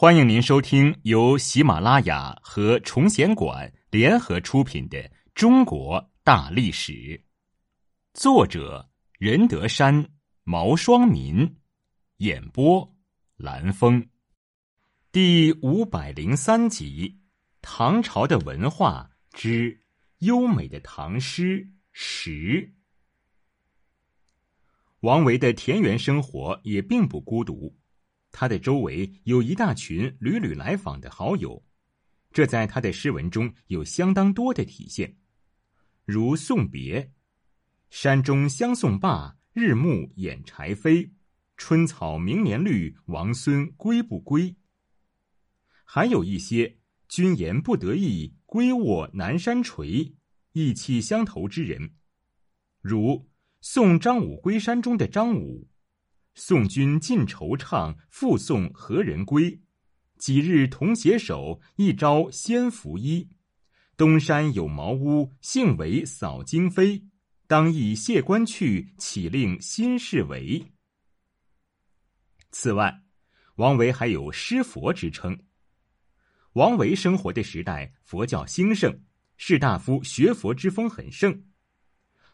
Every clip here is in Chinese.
欢迎您收听由喜马拉雅和崇贤馆联合出品的《中国大历史》，作者任德山、毛双民，演播蓝峰，第五百零三集：唐朝的文化之优美的唐诗十。王维的田园生活也并不孤独。他的周围有一大群屡屡来访的好友，这在他的诗文中有相当多的体现，如送别：“山中相送罢，日暮掩柴扉。春草明年绿，王孙归不归？”还有一些“君言不得意，归卧南山陲”，意气相投之人，如送张武归山中的张武。送君尽惆怅，复送何人归？几日同携手，一朝先拂衣。东山有茅屋，幸为扫惊飞。当以谢官去，岂令新事为？此外，王维还有诗佛之称。王维生活的时代，佛教兴盛，士大夫学佛之风很盛。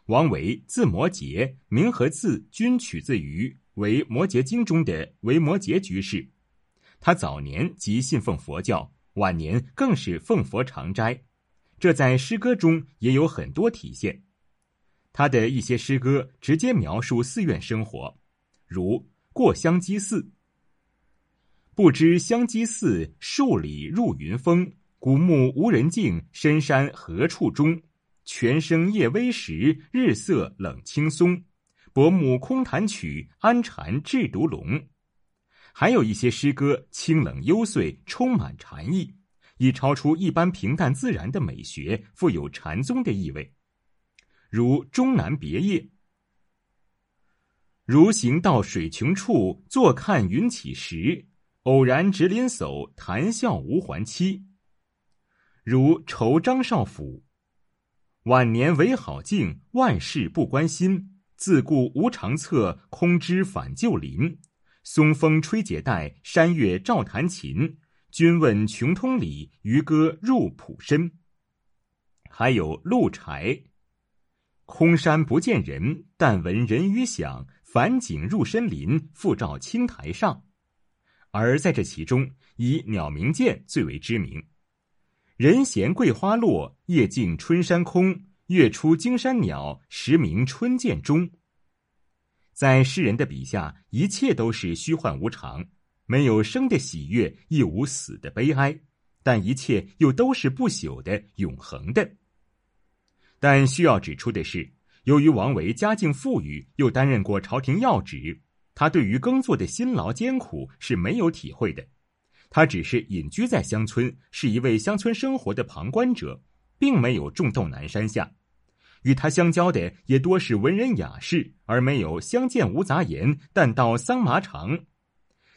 王维字摩诘，名和字均取自于。为《摩诘经》中的维摩诘居士，他早年即信奉佛教，晚年更是奉佛常斋，这在诗歌中也有很多体现。他的一些诗歌直接描述寺院生活，如《过香积寺》：“不知香积寺，数里入云峰。古木无人径，深山何处中？泉声夜微时，日色冷青松。”薄暮空弹曲，安禅制毒龙。还有一些诗歌清冷幽邃，充满禅意，已超出一般平淡自然的美学，富有禅宗的意味。如《终南别业》：“如行到水穷处，坐看云起时。偶然值林叟，谈笑无还期。”如《酬张少府》：“晚年唯好静，万事不关心。”自顾无长策，空知返旧林。松风吹解带，山月照弹琴。君问穷通理，渔歌入浦深。还有鹿柴，空山不见人，但闻人语响。返景入深林，复照青苔上。而在这其中，以鸟鸣涧最为知名。人闲桂花落，夜静春山空。月出惊山鸟，时鸣春涧中。在诗人的笔下，一切都是虚幻无常，没有生的喜悦，亦无死的悲哀，但一切又都是不朽的、永恒的。但需要指出的是，由于王维家境富裕，又担任过朝廷要职，他对于耕作的辛劳艰苦是没有体会的。他只是隐居在乡村，是一位乡村生活的旁观者。并没有种豆南山下，与他相交的也多是文人雅士，而没有相见无杂言，但道桑麻长。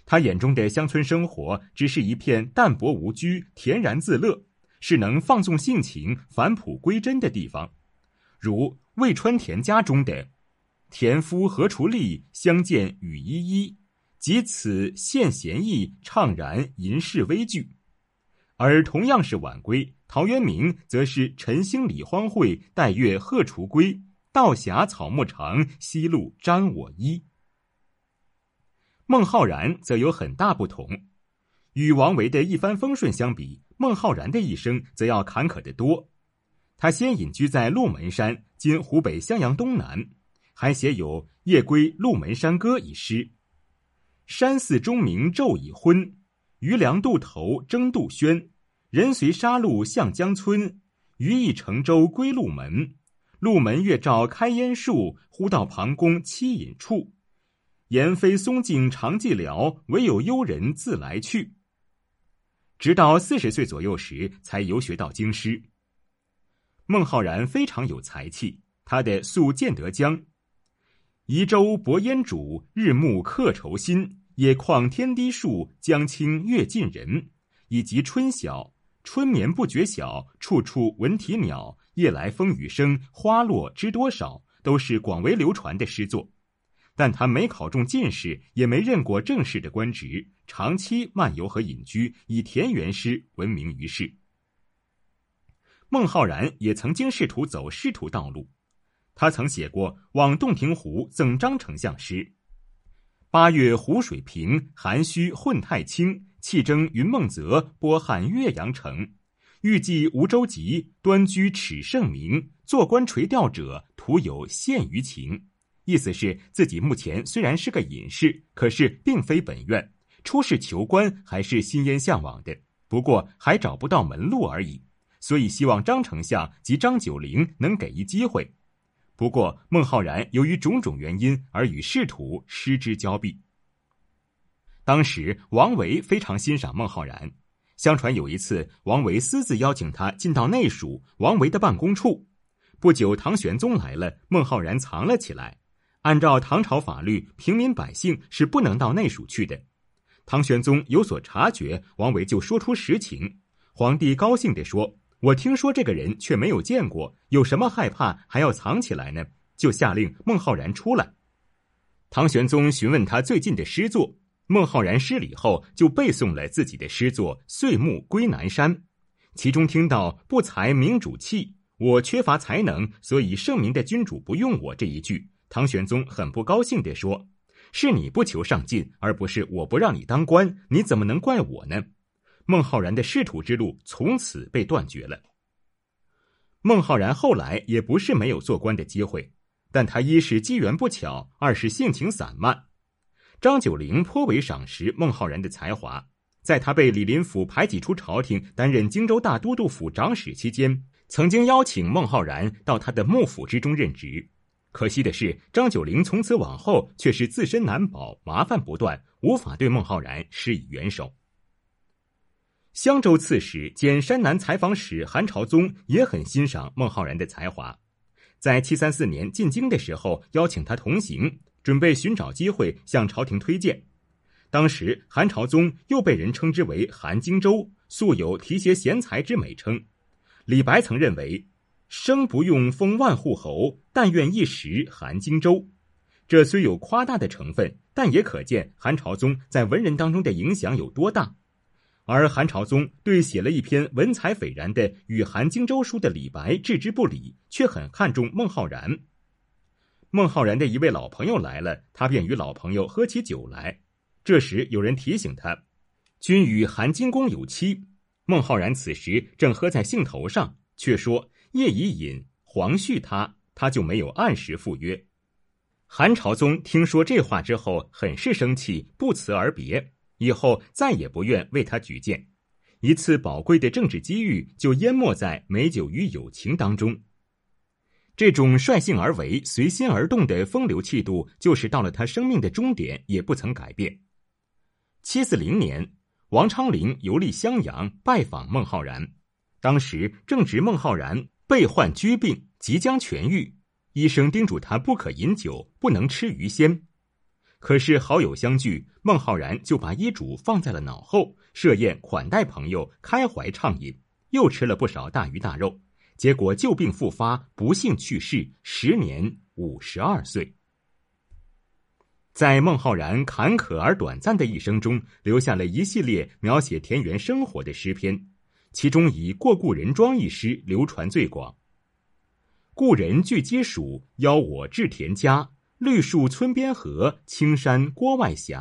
他眼中的乡村生活，只是一片淡泊无拘、恬然自乐，是能放纵性情、返璞归真的地方。如魏川田家中的“田夫何处立，相见雨依依，及此现闲意，怅然吟世微句。”而同样是晚归，陶渊明则是晨兴理荒秽，带月荷锄归。道狭草木长，夕露沾我衣。孟浩然则有很大不同，与王维的一帆风顺相比，孟浩然的一生则要坎坷得多。他先隐居在鹿门山（今湖北襄阳东南），还写有《夜归鹿门山歌》一诗：“山寺钟鸣昼已昏。”渔梁渡头争杜鹃，人随沙路向江村。渔意乘舟归鹿门，鹿门月照开烟树。忽到庞公栖隐处，言非松径长寂寥，唯有幽人自来去。直到四十岁左右时，才游学到京师。孟浩然非常有才气，他的《宿建德江》：“移舟泊烟渚，日暮客愁新。”野旷天低树，江清月近人。以及春晓，春眠不觉晓，处处闻啼鸟。夜来风雨声，花落知多少，都是广为流传的诗作。但他没考中进士，也没任过正式的官职，长期漫游和隐居，以田园诗闻名于世。孟浩然也曾经试图走仕途道路，他曾写过《往洞庭湖赠张丞相》诗：“八月湖水平，涵虚混太清。气蒸云梦泽，波撼岳阳城。欲济无舟楫，端居耻圣明。做官垂钓者，徒有羡鱼情。”意思是自己目前虽然是个隐士，可是并非本愿，出仕求官还是心烟向往的，不过还找不到门路而已。所以希望张丞相及张九龄能给一机会。不过孟浩然由于种种原因而与仕途失之交臂。当时王维非常欣赏孟浩然，相传有一次王维私自邀请他进到内署王维的办公处。不久唐玄宗来了，孟浩然藏了起来。按照唐朝法律，平民百姓是不能到内署去的。唐玄宗有所察觉，王维就说出实情。皇帝高兴地说：“我听说这个人，却没有见过，有什么害怕还要藏起来呢？”就下令孟浩然出来。唐玄宗询问他最近的诗作，孟浩然失礼后就背诵了自己的诗作《岁暮归南山》，其中听到“不才明主弃，我缺乏才能，所以圣明的君主不用我”这一句。唐玄宗很不高兴地说：“是你不求上进，而不是我不让你当官，你怎么能怪我呢？”孟浩然的仕途之路从此被断绝了。孟浩然后来也不是没有做官的机会，但他一是机缘不巧，二是性情散漫。张九龄颇为赏识孟浩然的才华，在他被李林甫排挤出朝廷，担任荆州大都督府长史期间，曾经邀请孟浩然到他的幕府之中任职。可惜的是，张九龄从此往后却是自身难保，麻烦不断，无法对孟浩然施以援手。襄州刺史兼山南采访使韩朝宗也很欣赏孟浩然的才华，在七三四年进京的时候，邀请他同行，准备寻找机会向朝廷推荐。当时韩朝宗又被人称之为韩荆州，素有提携贤才之美称。李白曾认为。生不用封万户侯，但愿一时韩荆州。这虽有夸大的成分，但也可见韩朝宗在文人当中的影响有多大。而韩朝宗对写了一篇文采斐然的《与韩荆州书》的李白置之不理，却很看重孟浩然。孟浩然的一位老朋友来了，他便与老朋友喝起酒来。这时有人提醒他：“君与韩金公有妻。”孟浩然此时正喝在兴头上，却说。夜已饮，黄旭他，他就没有按时赴约。韩朝宗听说这话之后，很是生气，不辞而别，以后再也不愿为他举荐。一次宝贵的政治机遇，就淹没在美酒与友情当中。这种率性而为、随心而动的风流气度，就是到了他生命的终点，也不曾改变。七四零年，王昌龄游历襄阳，拜访孟浩然，当时正值孟浩然。被患疽病，即将痊愈，医生叮嘱他不可饮酒，不能吃鱼鲜。可是好友相聚，孟浩然就把医嘱放在了脑后，设宴款待朋友，开怀畅饮，又吃了不少大鱼大肉。结果旧病复发，不幸去世，时年五十二岁。在孟浩然坎坷而短暂的一生中，留下了一系列描写田园生活的诗篇。其中以《过故人庄》一诗流传最广。故人具鸡黍，邀我至田家。绿树村边合，青山郭外斜。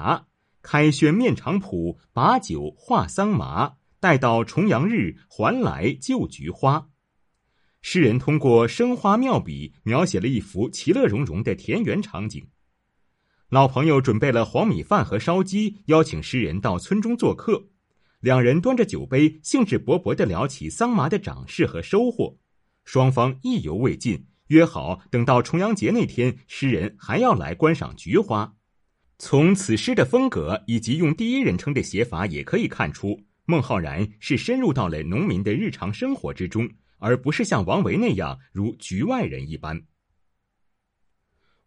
开轩面场圃，把酒话桑麻。待到重阳日，还来就菊花。诗人通过生花妙笔，描写了一幅其乐融融的田园场景。老朋友准备了黄米饭和烧鸡，邀请诗人到村中做客。两人端着酒杯，兴致勃勃地聊起桑麻的长势和收获。双方意犹未尽，约好等到重阳节那天，诗人还要来观赏菊花。从此诗的风格以及用第一人称的写法，也可以看出孟浩然是深入到了农民的日常生活之中，而不是像王维那样如局外人一般。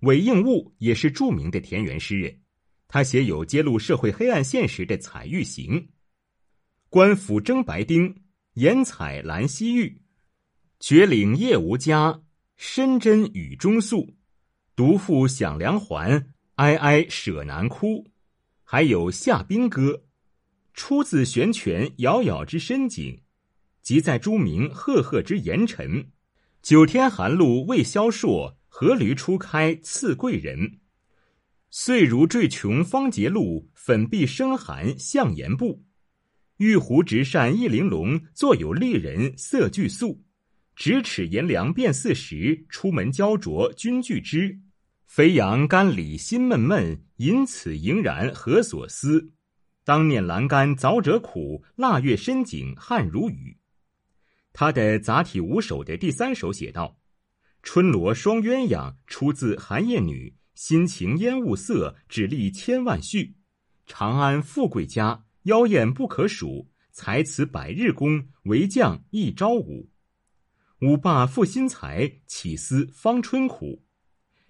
韦应物也是著名的田园诗人，他写有揭露社会黑暗现实的《采玉行》。官府征白丁，严采兰溪玉。绝岭夜无家，深针雨中宿。独负响梁环，哀哀舍难哭，还有下冰歌，出自玄泉杳杳之深井，即在诸明赫赫之严尘。九天寒露未消朔，何驴初开赐贵人。岁如坠琼方结露，粉壁生寒向严步。玉壶直扇一玲珑，坐有丽人色俱素。咫尺炎凉变四时，出门焦灼君俱知。肥羊肝里心闷闷，因此盈然何所思？当念栏杆凿者苦，腊月深井汗如雨。他的杂体五首的第三首写道：“春罗双鸳鸯，出自寒夜女。心情烟雾色，只立千万绪。长安富贵家，妖艳不可数。才辞百日功，为将一朝舞。舞罢赋新才，岂思芳春苦？”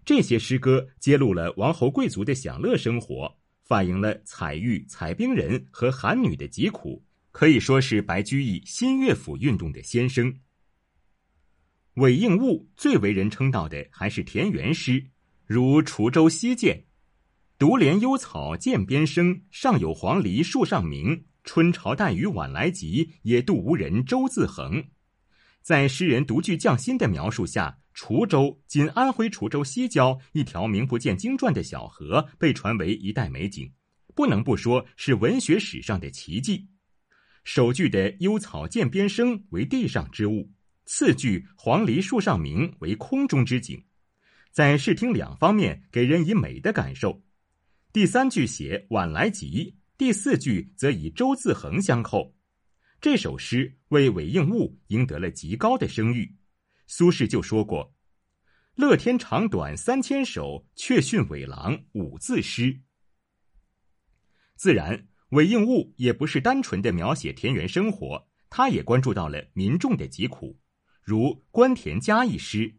这些诗歌揭露了王侯贵族的享乐生活，反映了采玉、采冰人和寒女的疾苦。可以说是白居易新乐府运动的先声。韦应物最为人称道的还是田园诗，如《滁州西涧》：“独怜幽草涧边生，上有黄鹂树上鸣。春潮带雨晚来急，野渡无人舟自横。”在诗人独具匠心的描述下，滁州（今安徽滁州西郊）一条名不见经传的小河，被传为一代美景，不能不说是文学史上的奇迹。首句的“幽草涧边生”为地上之物，次句“黄鹂树上鸣”为空中之景，在视听两方面给人以美的感受。第三句写“晚来急”，第四句则以“舟自横”相扣。这首诗为韦应物赢得了极高的声誉。苏轼就说过：“乐天长短三千首，却逊韦郎五字诗。”自然。韦应物也不是单纯的描写田园生活，他也关注到了民众的疾苦，如《关田家》一诗：“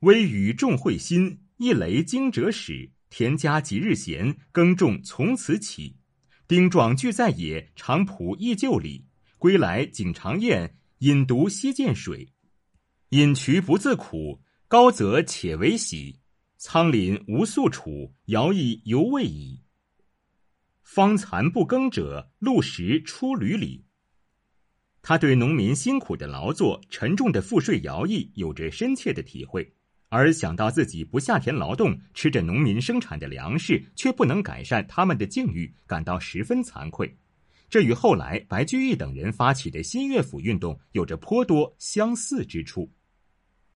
微雨众会心，一雷惊蛰始。田家几日闲，耕种从此起。丁壮俱在野，长仆亦旧里。归来景长宴，饮独西涧水。饮渠不自苦，高则且为喜。仓廪无宿处，徭役犹未已。”方残不耕者，露食出闾里。他对农民辛苦的劳作、沉重的赋税徭役有着深切的体会，而想到自己不下田劳动，吃着农民生产的粮食，却不能改善他们的境遇，感到十分惭愧。这与后来白居易等人发起的新乐府运动有着颇多相似之处。